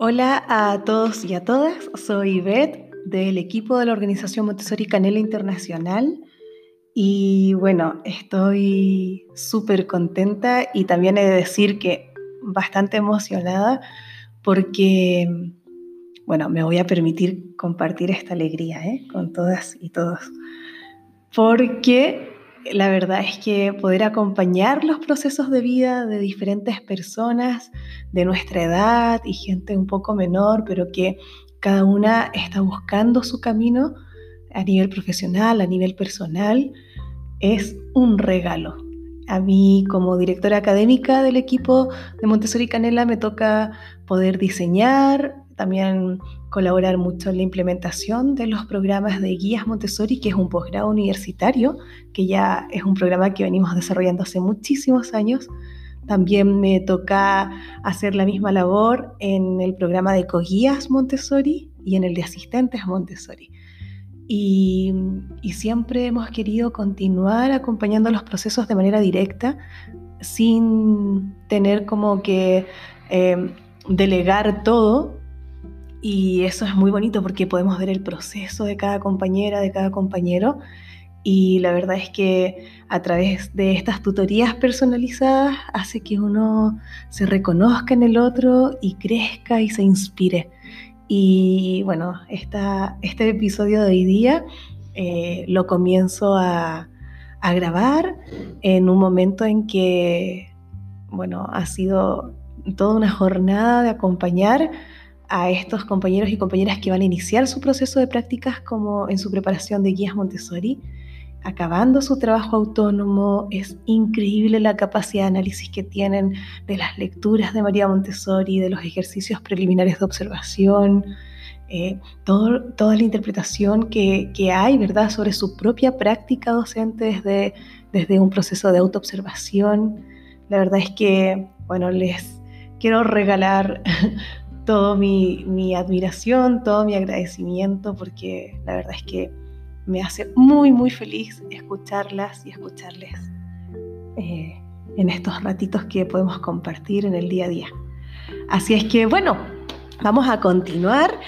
Hola a todos y a todas, soy Beth del equipo de la organización Montessori Canela Internacional y bueno, estoy súper contenta y también he de decir que bastante emocionada porque, bueno, me voy a permitir compartir esta alegría ¿eh? con todas y todos. Porque la verdad es que poder acompañar los procesos de vida de diferentes personas de nuestra edad y gente un poco menor, pero que cada una está buscando su camino a nivel profesional, a nivel personal, es un regalo. A mí como directora académica del equipo de Montessori Canela me toca poder diseñar, también colaborar mucho en la implementación de los programas de guías Montessori, que es un posgrado universitario, que ya es un programa que venimos desarrollando hace muchísimos años. También me toca hacer la misma labor en el programa de coguías Montessori y en el de asistentes Montessori. Y, siempre hemos querido continuar acompañando los procesos de manera directa, sin tener como que eh, delegar todo y eso es muy bonito porque podemos ver el proceso de cada compañera, de cada compañero. Y la verdad es que a través de estas tutorías personalizadas hace que uno se reconozca en el otro y crezca y se inspire. Y bueno, esta, este episodio de hoy día eh, lo comienzo a, a grabar en un momento en que, bueno, ha sido toda una jornada de acompañar a estos compañeros y compañeras que van a iniciar su proceso de prácticas como en su preparación de guías Montessori, acabando su trabajo autónomo. Es increíble la capacidad de análisis que tienen de las lecturas de María Montessori, de los ejercicios preliminares de observación, eh, toda la interpretación que, hay, ¿verdad?, sobre su propia práctica docente desde, desde un proceso de autoobservación. La verdad es que, bueno, les quiero regalar todo mi, admiración, todo mi agradecimiento, porque la verdad es que me hace muy, muy feliz escucharlas y escucharles eh, en estos ratitos que podemos compartir en el día a día. Así es que, bueno, vamos a continuar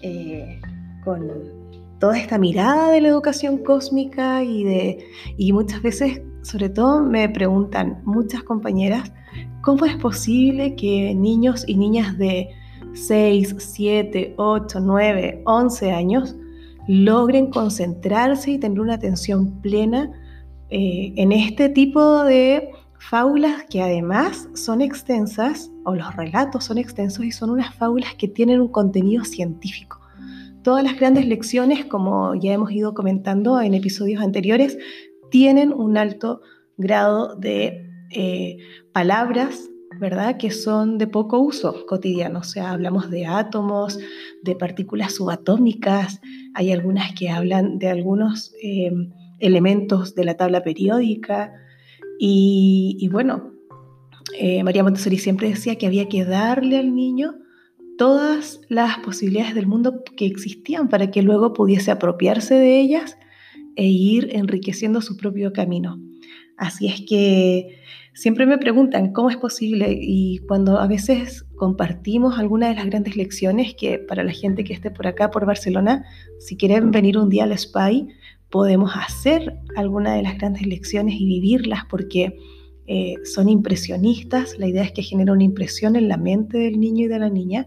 eh, con toda esta mirada de la educación cósmica y, de, y muchas veces, sobre todo, me preguntan muchas compañeras, ¿cómo es posible que niños y niñas de 6, 7, 8, 9, 11 años logren concentrarse y tener una atención plena eh, en este tipo de fábulas que además son extensas, o los relatos son extensos y son unas fábulas que tienen un contenido científico. Todas las grandes lecciones, como ya hemos ido comentando en episodios anteriores, tienen un alto grado de eh, palabras ¿verdad? Que son de poco uso cotidiano. O sea, hablamos de átomos, de partículas subatómicas, hay algunas que hablan de algunos eh, elementos de la tabla periódica. Y, bueno, eh, María Montessori siempre decía que había que darle al niño todas las posibilidades del mundo que existían para que luego pudiese apropiarse de ellas e ir enriqueciendo su propio camino. Así es que siempre me preguntan cómo es posible y cuando a veces compartimos alguna de las grandes lecciones que para la gente que esté por acá, por Barcelona, si quieren venir un día al SPY, podemos hacer alguna de las grandes lecciones y vivirlas porque eh, son impresionistas. La idea es que genera una impresión en la mente del niño y de la niña,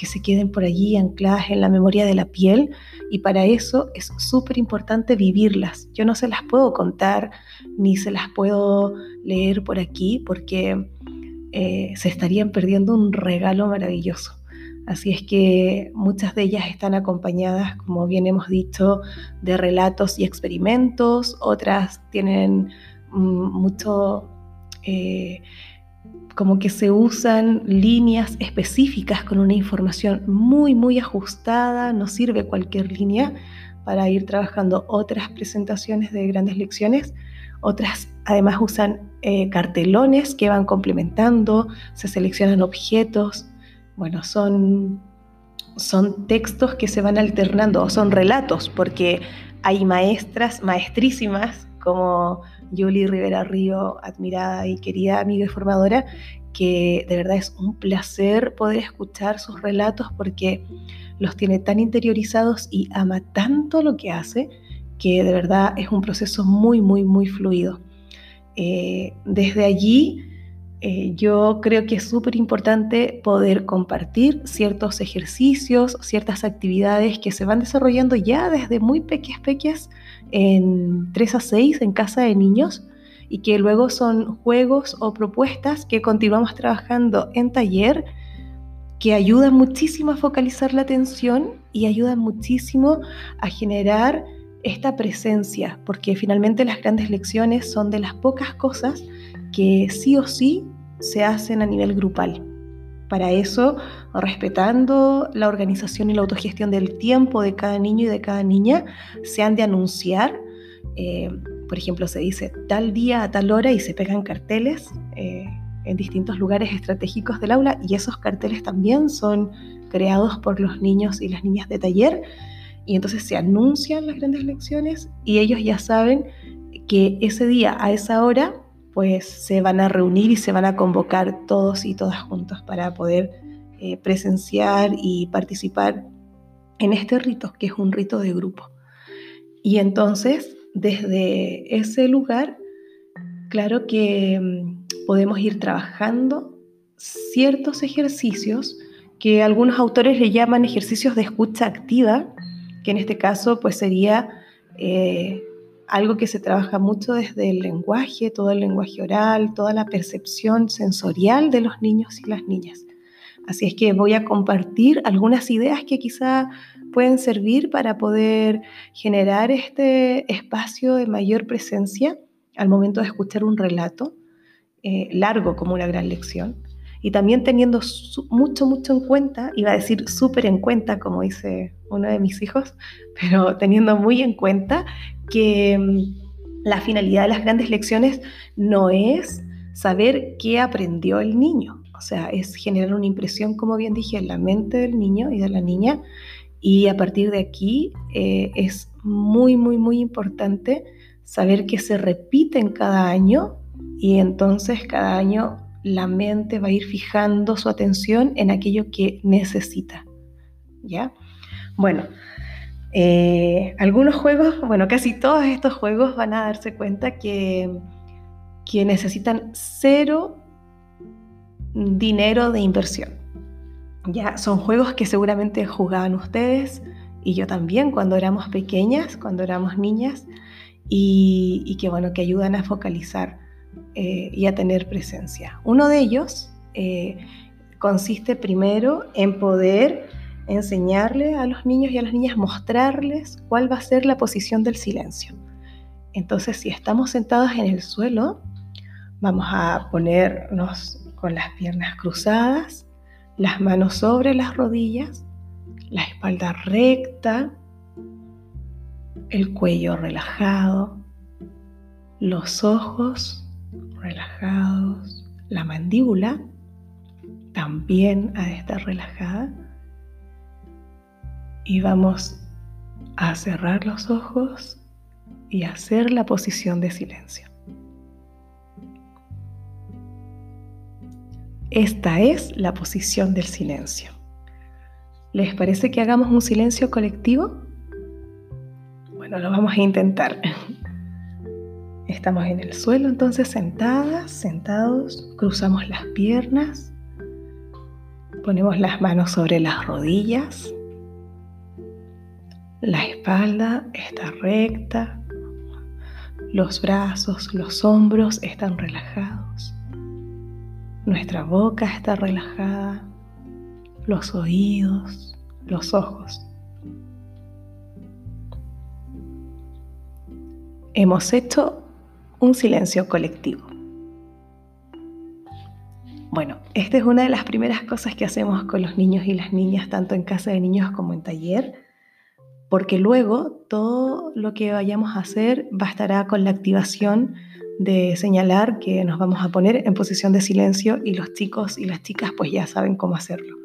que se queden por allí ancladas en la memoria de la piel y para eso es súper importante vivirlas. Yo no se las puedo contar ni se las puedo leer por aquí porque eh, se estarían perdiendo un regalo maravilloso. Así es que muchas de ellas están acompañadas, como bien hemos dicho, de relatos y experimentos, otras tienen mm, mucho, eh, como que se usan líneas específicas con una información muy, muy ajustada, no sirve cualquier línea para ir trabajando otras presentaciones de grandes lecciones, otras además usan eh, cartelones que van complementando, se seleccionan objetos. Bueno, son, son textos que se van alternando, son relatos, porque hay maestras, maestrísimas como Julie Rivera Río, admirada y querida amiga y formadora, que de verdad es un placer poder escuchar sus relatos porque los tiene tan interiorizados y ama tanto lo que hace que de verdad es un proceso muy, muy, muy fluido. Eh, desde allí, eh, yo creo que es súper importante poder compartir ciertos ejercicios, ciertas actividades que se van desarrollando ya desde muy pequeñas, pequeñas, en 3 a 6 en casa de niños y que luego son juegos o propuestas que continuamos trabajando en taller que ayudan muchísimo a focalizar la atención y ayudan muchísimo a generar esta presencia, porque finalmente las grandes lecciones son de las pocas cosas que sí o sí se hacen a nivel grupal. Para eso, respetando la organización y la autogestión del tiempo de cada niño y de cada niña, se han de anunciar eh, por ejemplo, se dice tal día a tal hora y se pegan carteles eh, en distintos lugares estratégicos del aula y esos carteles también son creados por los niños y las niñas de taller y entonces se anuncian las grandes lecciones y ellos ya saben que ese día a esa hora pues se van a reunir y se van a convocar todos y todas juntos para poder eh, presenciar y participar en este rito, que es un rito de grupo. Y entonces desde ese lugar, claro que mm, podemos ir trabajando ciertos ejercicios que algunos autores le llaman ejercicios de escucha activa, que en este caso pues sería eh, algo que se trabaja mucho desde el lenguaje, todo el lenguaje oral, toda la percepción sensorial de los niños y las niñas. Así es que voy a compartir algunas ideas que quizá pueden servir para poder generar este espacio de mayor presencia al momento de escuchar un relato eh, largo como una gran lección. Y también teniendo mucho, mucho en cuenta, iba a decir súper en cuenta, como dice uno de mis hijos, pero teniendo muy en cuenta que mm, la finalidad de las grandes lecciones no es saber qué aprendió el niño, o sea, es generar una impresión, como bien dije, en la mente del niño y de la niña. Y a partir de aquí eh, es muy, muy, muy importante saber que se repiten cada año y entonces cada año la mente va a ir fijando su atención en aquello que necesita. ¿Ya? Bueno, eh, algunos juegos, bueno, casi todos estos juegos van a darse cuenta que, que necesitan cero dinero de inversión. Ya son juegos que seguramente jugaban ustedes y yo también cuando éramos pequeñas, cuando éramos niñas, y, que bueno, que ayudan a focalizar eh, y a tener presencia. Uno de ellos eh, consiste primero en poder enseñarle a los niños y a las niñas, mostrarles cuál va a ser la posición del silencio. Entonces, si estamos sentados en el suelo, vamos a ponernos con las piernas cruzadas las manos sobre las rodillas, la espalda recta, el cuello relajado, los ojos relajados, la mandíbula también ha de estar relajada. Y vamos a cerrar los ojos y hacer la posición de silencio. Esta es la posición del silencio. ¿Les parece que hagamos un silencio colectivo? Bueno, lo vamos a intentar. Estamos en el suelo, entonces sentadas, sentados, cruzamos las piernas, ponemos las manos sobre las rodillas, la espalda está recta, los brazos, los hombros están relajados. Nuestra boca está relajada, los oídos, los ojos. Hemos hecho un silencio colectivo. Bueno, esta es una de las primeras cosas que hacemos con los niños y las niñas, tanto en casa de niños como en taller, porque luego todo lo que vayamos a hacer bastará con la activación de señalar que nos vamos a poner en posición de silencio y los chicos y las chicas pues ya saben cómo hacerlo.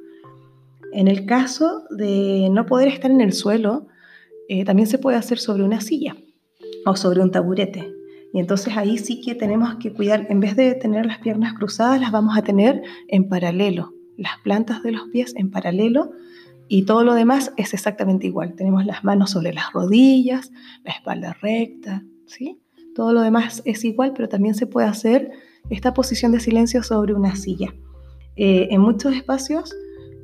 En el caso de no poder estar en el suelo, eh, también se puede hacer sobre una silla o sobre un taburete. Y entonces ahí sí que tenemos que cuidar, en vez de tener las piernas cruzadas, las vamos a tener en paralelo, las plantas de los pies en paralelo y todo lo demás es exactamente igual. Tenemos las manos sobre las rodillas, la espalda recta, ¿sí? Todo lo demás es igual, pero también se puede hacer esta posición de silencio sobre una silla. Eh, en muchos espacios,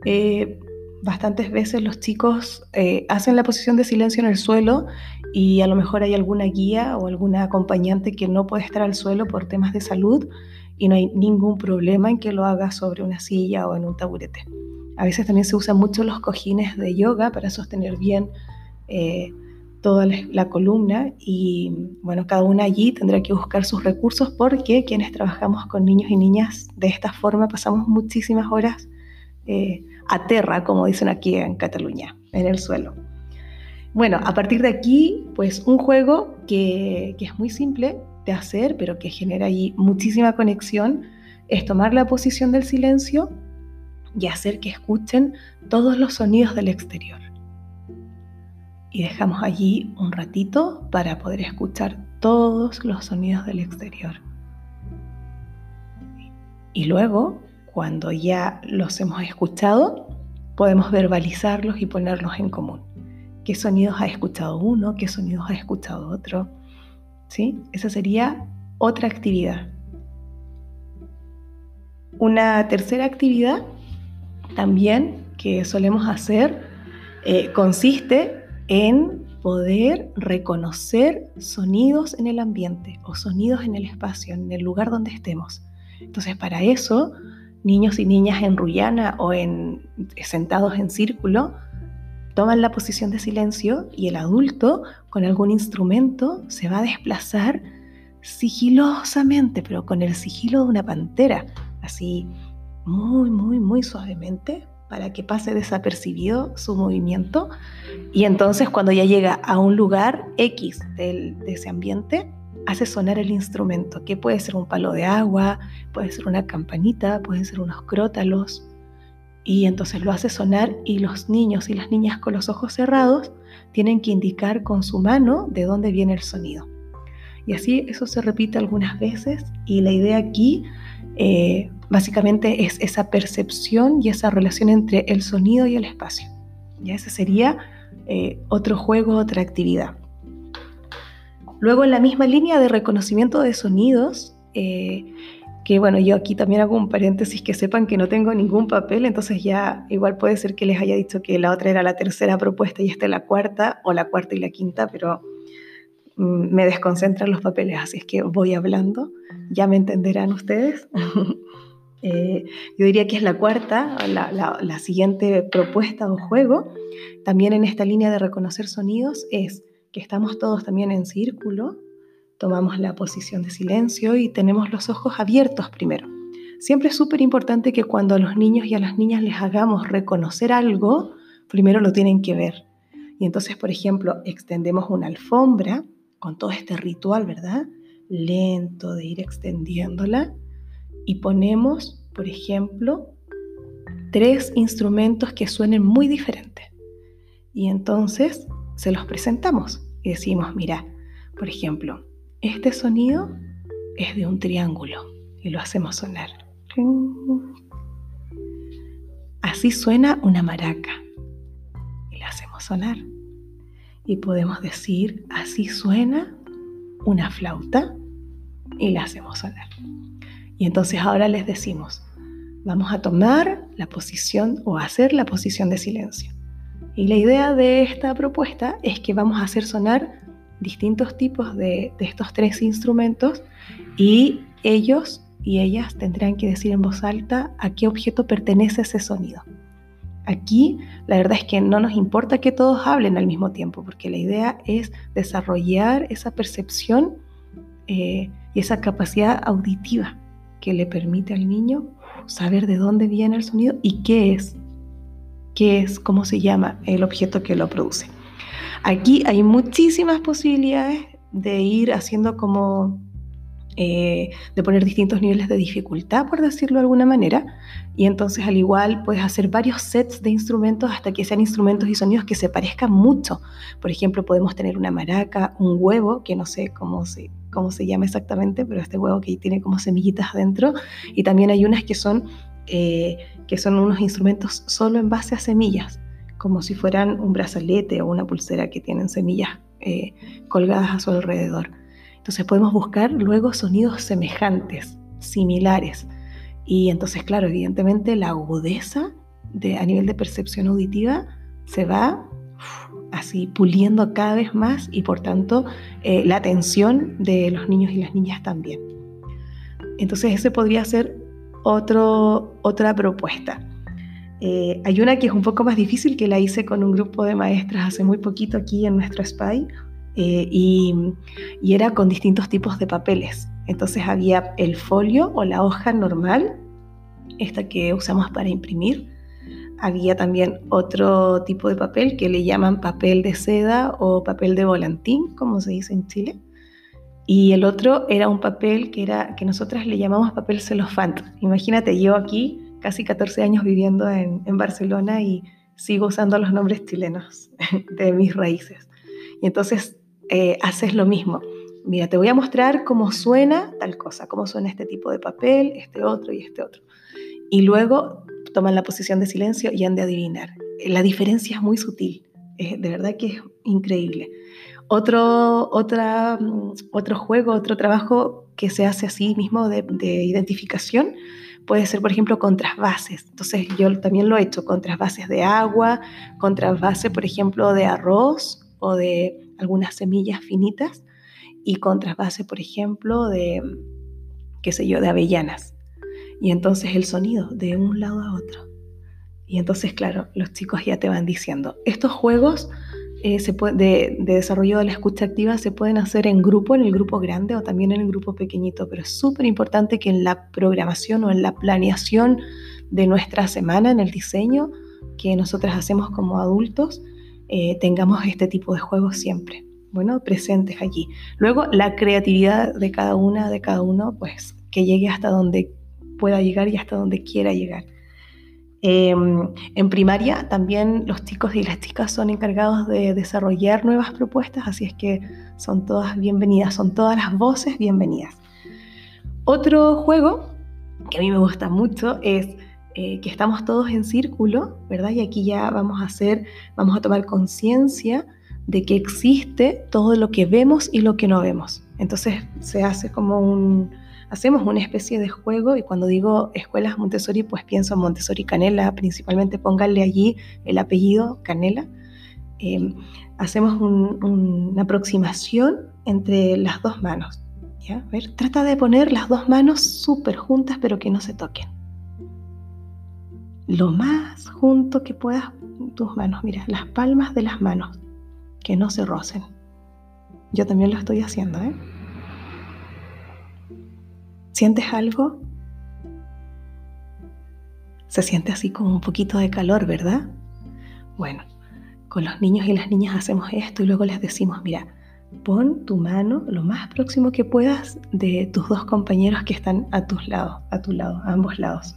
eh, bastantes veces los chicos eh, hacen la posición de silencio en el suelo y a lo mejor hay alguna guía o alguna acompañante que no puede estar al suelo por temas de salud y no hay ningún problema en que lo haga sobre una silla o en un taburete. A veces también se usan mucho los cojines de yoga para sostener bien eh, toda la columna y bueno, cada una allí tendrá que buscar sus recursos porque quienes trabajamos con niños y niñas de esta forma pasamos muchísimas horas eh, a terra, como dicen aquí en Cataluña, en el suelo. Bueno, a partir de aquí, pues un juego que, que es muy simple de hacer, pero que genera allí muchísima conexión, es tomar la posición del silencio y hacer que escuchen todos los sonidos del exterior. Y dejamos allí un ratito para poder escuchar todos los sonidos del exterior. Y luego, cuando ya los hemos escuchado, podemos verbalizarlos y ponerlos en común. ¿Qué sonidos ha escuchado uno? ¿Qué sonidos ha escuchado otro? ¿Sí? Esa sería otra actividad. Una tercera actividad también que solemos hacer eh, consiste en poder reconocer sonidos en el ambiente o sonidos en el espacio, en el lugar donde estemos. Entonces, para eso, niños y niñas en Ruyana o en, sentados en círculo toman la posición de silencio y el adulto con algún instrumento se va a desplazar sigilosamente, pero con el sigilo de una pantera, así muy, muy, muy suavemente para que pase desapercibido su movimiento. Y entonces cuando ya llega a un lugar X de ese ambiente, hace sonar el instrumento, que puede ser un palo de agua, puede ser una campanita, pueden ser unos crótalos. Y entonces lo hace sonar y los niños y las niñas con los ojos cerrados tienen que indicar con su mano de dónde viene el sonido. Y así eso se repite algunas veces y la idea aquí eh, básicamente es esa percepción y esa relación entre el sonido y el espacio. Ya ese sería eh, otro juego, otra actividad. Luego en la misma línea de reconocimiento de sonidos, eh, que bueno, yo aquí también hago un paréntesis que sepan que no tengo ningún papel, entonces ya igual puede ser que les haya dicho que la otra era la tercera propuesta y esta es la cuarta, o la cuarta y la quinta, pero mm, me desconcentran los papeles, así es que voy hablando, ya me entenderán ustedes. Eh, yo diría que es la cuarta, la, siguiente propuesta o juego, también en esta línea de reconocer sonidos, es que estamos todos también en círculo, tomamos la posición de silencio y tenemos los ojos abiertos primero. Siempre es súper importante que cuando a los niños y a las niñas les hagamos reconocer algo, primero lo tienen que ver. Y entonces, por ejemplo, extendemos una alfombra con todo este ritual, ¿verdad? Lento de ir extendiéndola y ponemos, por ejemplo, tres instrumentos que suenen muy diferentes. Y entonces se los presentamos y decimos, mira, por ejemplo, este sonido es de un triángulo y lo hacemos sonar. Así suena una maraca y la hacemos sonar. Y podemos decir, así suena una flauta y la hacemos sonar. Y entonces ahora les decimos, vamos a tomar la posición o hacer la posición de silencio. Y la idea de esta propuesta es que vamos a hacer sonar distintos tipos de, estos tres instrumentos y ellos y ellas tendrán que decir en voz alta a qué objeto pertenece ese sonido. Aquí la verdad es que no nos importa que todos hablen al mismo tiempo, porque la idea es desarrollar esa percepción eh, y esa capacidad auditiva que le permite al niño saber de dónde viene el sonido y qué es, qué es, cómo se llama el objeto que lo produce. Aquí hay muchísimas posibilidades de ir haciendo como eh, de poner distintos niveles de dificultad, por decirlo de alguna manera, y entonces al igual puedes hacer varios sets de instrumentos hasta que sean instrumentos y sonidos que se parezcan mucho. Por ejemplo, podemos tener una maraca, un huevo, que no sé cómo se, cómo se llama exactamente, pero este huevo que tiene como semillitas adentro, y también hay unas que son, eh, que son unos instrumentos solo en base a semillas, como si fueran un brazalete o una pulsera que tienen semillas eh, colgadas a su alrededor. Entonces podemos buscar luego sonidos semejantes, similares. Y entonces, claro, evidentemente la agudeza de, a nivel de percepción auditiva se va así puliendo cada vez más y por tanto eh, la atención de los niños y las niñas también. Entonces ese podría ser otro, otra propuesta. Eh, hay una que es un poco más difícil que la hice con un grupo de maestras hace muy poquito aquí en nuestro SPY, eh, y, era con distintos tipos de papeles. Entonces había el folio o la hoja normal, esta que usamos para imprimir. Había también otro tipo de papel que le llaman papel de seda o papel de volantín, como se dice en Chile. Y el otro era un papel que, era, que nosotras le llamamos papel celofán. Imagínate, yo aquí casi 14 años viviendo en, Barcelona y sigo usando los nombres chilenos de mis raíces. Y entonces eh, haces lo mismo. Mira, te voy a mostrar cómo suena tal cosa, cómo suena este tipo de papel, este otro y este otro. Y luego toman la posición de silencio y han de adivinar. La diferencia es muy sutil, de verdad que es increíble. Otro, otra, mm, otro juego, otro trabajo que se hace así mismo de, de identificación puede ser, por ejemplo, con trasvases. Entonces yo también lo he hecho con trasvases de agua, con trasvase, por ejemplo, de arroz o de algunas semillas finitas y con trasvase, por ejemplo, de, qué sé yo, de avellanas. Y entonces el sonido de un lado a otro. Y entonces, claro, los chicos ya te van diciendo, estos juegos eh, se de, de, desarrollo de la escucha activa se pueden hacer en grupo, en el grupo grande o también en el grupo pequeñito, pero es súper importante que en la programación o en la planeación de nuestra semana, en el diseño que nosotras hacemos como adultos, eh, tengamos este tipo de juegos siempre, bueno, presentes allí. Luego, la creatividad de cada una, de cada uno, pues que llegue hasta donde pueda llegar y hasta donde quiera llegar. Em, en primaria también los chicos y las chicas son encargados de desarrollar nuevas propuestas, así es que son todas bienvenidas, son todas las voces bienvenidas. Otro juego que a mí me gusta mucho es eh, que estamos todos en círculo, ¿verdad? Y aquí ya vamos a hacer, vamos a tomar conciencia de que existe todo lo que vemos y lo que no vemos. Entonces se hace como un, hacemos una especie de juego y cuando digo escuelas Montessori, pues pienso en Montessori Canela, principalmente pónganle allí el apellido Canela. Em, hacemos una aproximación entre las dos manos. ¿ya? Ver, trata de poner las dos manos súper juntas pero que no se toquen lo más junto que puedas tus manos. Mira, las palmas de las manos, que no se rocen. Yo también lo estoy haciendo, ¿eh? ¿Sientes algo? Se siente así como un poquito de calor, ¿verdad? Bueno, con los niños y las niñas hacemos esto y luego les decimos, mira, pon tu mano lo más próximo que puedas de tus dos compañeros que están a tus lados, a tu lado, a ambos lados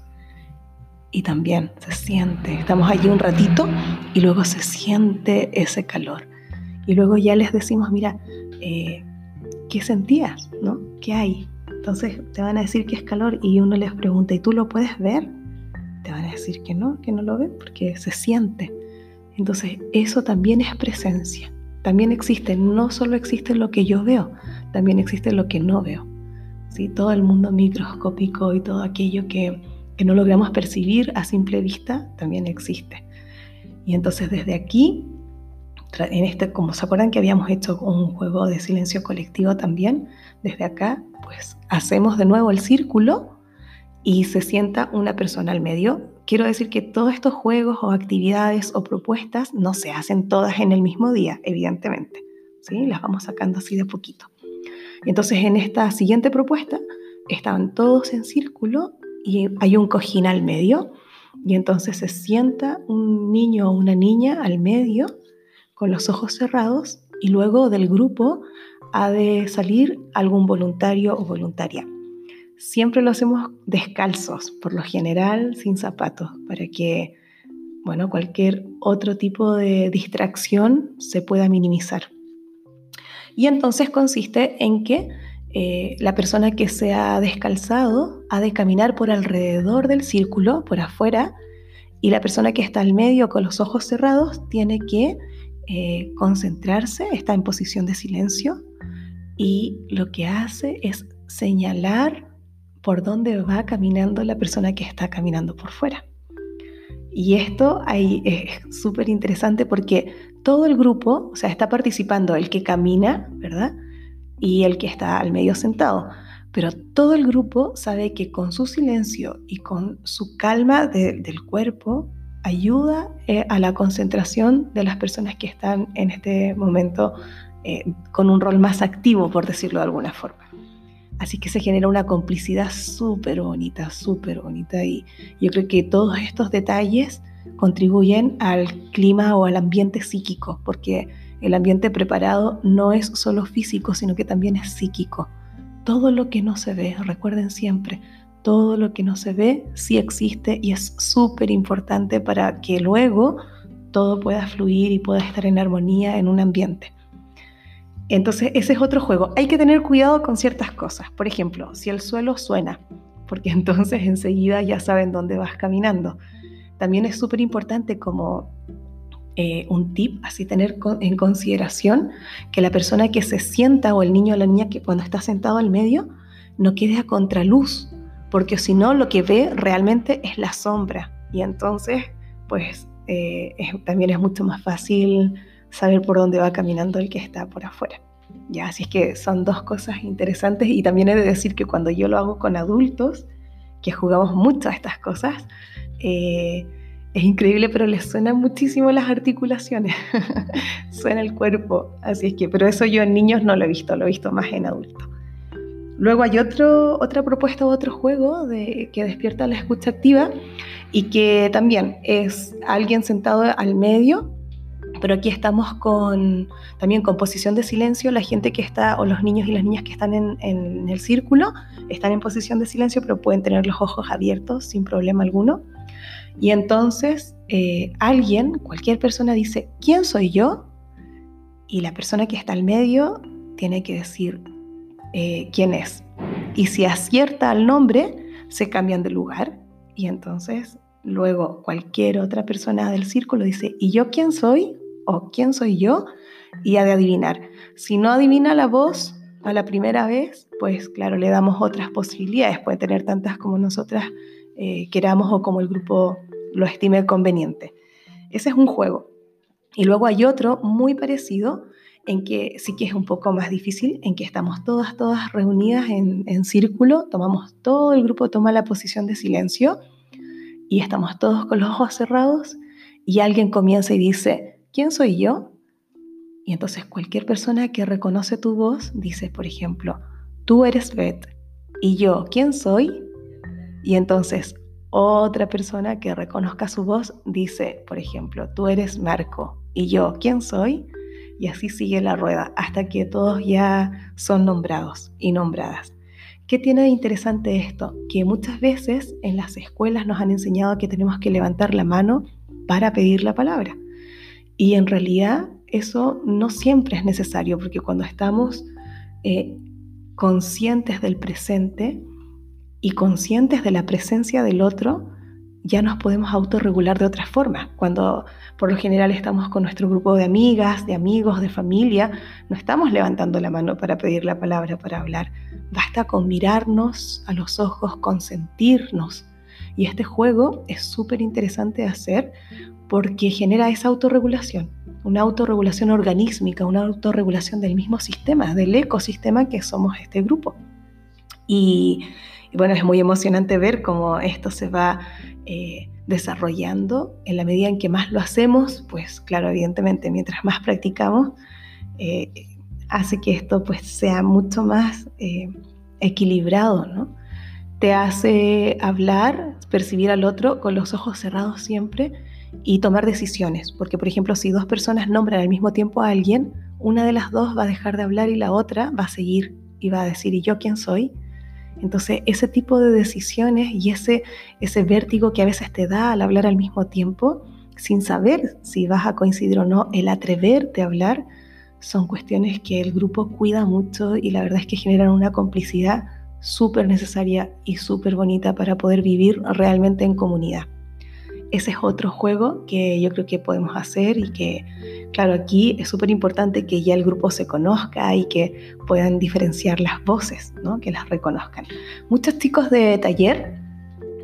y también se siente, estamos allí un ratito y luego se siente ese calor. Y luego ya les decimos, mira, eh, ¿qué sentías? ¿No? ¿Qué hay? Entonces te van a decir que es calor y uno les pregunta, ¿y tú lo puedes ver? Te van a decir que no, que no lo ven porque se siente. Entonces eso también es presencia. También existe, no solo existe lo que yo veo, también existe lo que no veo. ¿Sí? Todo el mundo microscópico y todo aquello que que no logramos percibir a simple vista también existe. Y entonces desde aquí, en este, como se acuerdan que habíamos hecho un juego de silencio colectivo también, desde acá, pues hacemos de nuevo el círculo y se sienta una persona al medio. Quiero decir que todos estos juegos o actividades o propuestas no se hacen todas en el mismo día, evidentemente. ¿sí? Las vamos sacando así de poquito. Y entonces en esta siguiente propuesta estaban todos en círculo y hay un cojín al medio y entonces se sienta un niño o una niña al medio con los ojos cerrados y luego del grupo ha de salir algún voluntario o voluntaria. Siempre lo hacemos descalzos, por lo general sin zapatos, para que bueno, cualquier otro tipo de distracción se pueda minimizar. Y entonces consiste en que eh, la persona que se ha descalzado ha de caminar por alrededor del círculo, por afuera, y la persona que está al medio con los ojos cerrados tiene que eh, concentrarse, está en posición de silencio y lo que hace es señalar por dónde va caminando la persona que está caminando por fuera. Y esto ahí es súper interesante porque todo el grupo, o sea, está participando el que camina, ¿verdad? Y el que está al medio sentado. Pero todo el grupo sabe que con su silencio y con su calma del cuerpo ayuda eh, a la concentración de las personas que están en este momento eh, con un rol más activo, por decirlo de alguna forma. Así que se genera una complicidad súper bonita, súper bonita. Y yo creo que todos estos detalles contribuyen al clima o al ambiente psíquico, porque el ambiente preparado no es solo físico, sino que también es psíquico. Todo lo que no se ve, recuerden siempre, todo lo que no se ve sí existe y es súper importante para que luego todo pueda fluir y pueda estar en armonía en un ambiente. Entonces, ese es otro juego. Hay que tener cuidado con ciertas cosas. Por ejemplo, si el suelo suena, porque entonces enseguida ya saben dónde vas caminando. También es súper importante como eh, un tip, así tener en consideración que la persona que se sienta o el niño o la niña que cuando está sentado al medio no quede a contraluz, porque si no lo que ve realmente es la sombra y entonces pues eh, también es mucho más fácil saber por dónde va caminando el que está por afuera. Ya, así es que son dos cosas interesantes y también he de decir que cuando yo lo hago con adultos, que jugamos mucho a estas cosas, eh, es increíble, pero les suenan muchísimo las articulaciones, suena el cuerpo, así es que, pero eso yo en niños no lo he visto, lo he visto más en adultos. Luego hay otro, otra propuesta o otro juego de, que despierta la escucha activa y que también es alguien sentado al medio pero aquí estamos con también con posición de silencio, la gente que está, o los niños y las niñas que están en, el círculo, están en posición de silencio, pero pueden tener los ojos abiertos sin problema alguno. Y entonces eh, alguien, cualquier persona dice, ¿quién soy yo? Y la persona que está al medio tiene que decir eh, quién es. Y si acierta al nombre, se cambian de lugar y entonces luego cualquier otra persona del círculo dice, ¿y yo quién soy? o quién soy yo y ha de adivinar. Si no adivina la voz a la primera vez, pues claro, le damos otras posibilidades, puede tener tantas como nosotras eh, queramos o como el grupo lo estime conveniente. Ese es un juego. Y luego hay otro muy parecido en que sí que es un poco más difícil, en que estamos todas, todas reunidas en, en círculo, tomamos todo el grupo, toma la posición de silencio y estamos todos con los ojos cerrados y alguien comienza y dice, ¿quién soy yo? Y entonces cualquier persona que reconoce tu voz dice, por ejemplo, tú eres Beth y yo, ¿quién soy? Y entonces otra persona que reconozca su voz dice, por ejemplo, tú eres Marco y yo, ¿quién soy? Y así sigue la rueda hasta que todos ya son nombrados y nombradas. ¿Qué tiene de interesante esto? Que muchas veces en las escuelas nos han enseñado que tenemos que levantar la mano para pedir la palabra. Y en realidad eso no siempre es necesario, porque cuando estamos eh, conscientes del presente y conscientes de la presencia del otro, ya nos podemos autorregular de otra forma. Cuando por lo general estamos con nuestro grupo de amigas, de amigos, de familia, no estamos levantando la mano para pedir la palabra, para hablar. Basta con mirarnos a los ojos, con sentirnos. Y este juego es súper interesante de hacer porque genera esa autorregulación, una autorregulación organísmica, una autorregulación del mismo sistema, del ecosistema que somos este grupo. Y, bueno, es muy emocionante ver cómo esto se va eh, desarrollando en la medida en que más lo hacemos, pues claro, evidentemente, mientras más practicamos, eh, hace que esto pues sea mucho más eh, equilibrado, ¿no? Te hace hablar, percibir al otro con los ojos cerrados siempre y tomar decisiones. Porque, por ejemplo, si dos personas nombran al mismo tiempo a alguien, una de las dos va a dejar de hablar y la otra va a seguir y va a decir, ¿y yo quién soy? Entonces, ese tipo de decisiones y ese, ese vértigo que a veces te da al hablar al mismo tiempo, sin saber si vas a coincidir o no, el atreverte a hablar, son cuestiones que el grupo cuida mucho y la verdad es que generan una complicidad súper necesaria y súper bonita para poder vivir realmente en comunidad. Ese es otro juego que yo creo que podemos hacer y que, claro, aquí es súper importante que ya el grupo se conozca y que puedan diferenciar las voces, ¿no? que las reconozcan. Muchos chicos de taller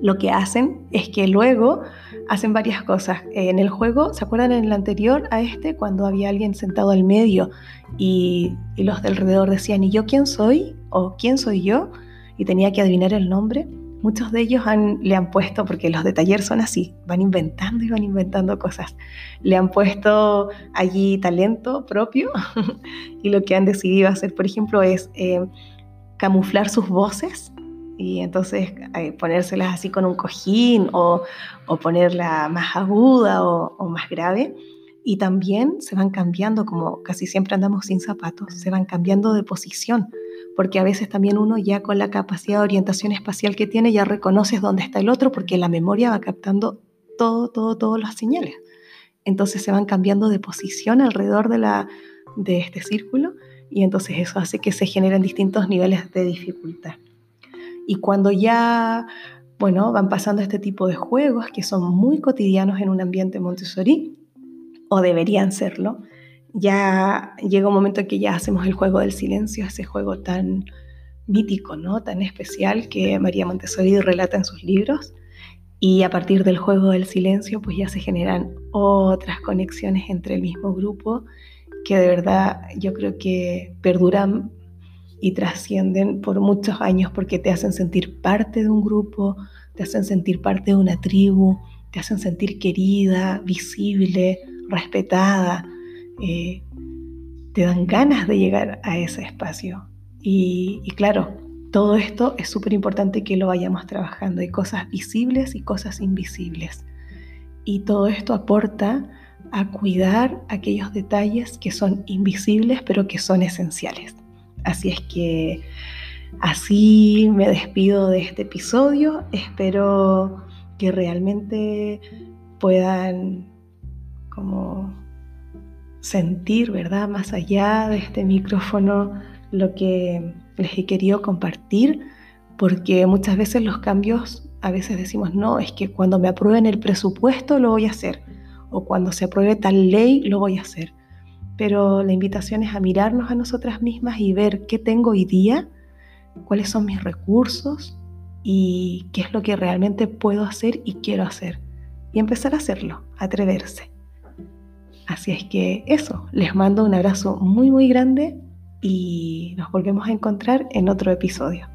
lo que hacen es que luego hacen varias cosas. En el juego, ¿se acuerdan en el anterior a este, cuando había alguien sentado al medio y, los de alrededor decían, ¿y yo quién soy? ¿O quién soy yo? Y tenía que adivinar el nombre. Muchos de ellos le han puesto, porque los de taller son así, van inventando y van inventando cosas. Le han puesto allí talento propio y lo que han decidido hacer, por ejemplo, es eh, camuflar sus voces y entonces eh, ponérselas así con un cojín o, ponerla más aguda o, más grave. Y también se van cambiando, como casi siempre andamos sin zapatos, se van cambiando de posición, porque a veces también uno ya con la capacidad de orientación espacial que tiene ya reconoces dónde está el otro, porque la memoria va captando todo, todo, todas las señales. Entonces se van cambiando de posición alrededor de, la, de este círculo y entonces eso hace que se generen distintos niveles de dificultad. Y cuando ya, bueno, van pasando este tipo de juegos que son muy cotidianos en un ambiente Montessori, o deberían serlo, ya llega un momento en que ya hacemos el juego del silencio, ese juego tan mítico, ¿no? tan especial que María Montessori relata en sus libros. Y a partir del juego del silencio, pues ya se generan otras conexiones entre el mismo grupo que de verdad yo creo que perduran y trascienden por muchos años porque te hacen sentir parte de un grupo, te hacen sentir parte de una tribu, te hacen sentir querida, visible, respetada, eh, te dan ganas de llegar a ese espacio. Y, y claro, todo esto es súper importante que lo vayamos trabajando. Hay cosas visibles y cosas invisibles. Y todo esto aporta a cuidar aquellos detalles que son invisibles pero que son esenciales. Así es que así me despido de este episodio. Espero que realmente puedan como sentir, ¿verdad? Más allá de este micrófono lo que les he querido compartir, porque muchas veces los cambios, a veces decimos, no, es que cuando me aprueben el presupuesto lo voy a hacer, o cuando se apruebe tal ley lo voy a hacer pero la invitación es a mirarnos a nosotras mismas y ver qué tengo hoy día, cuáles son mis recursos y qué es lo que realmente puedo hacer y quiero hacer. Y empezar a hacerlo, atreverse. Así es que eso, les mando un abrazo muy muy grande y nos volvemos a encontrar en otro episodio.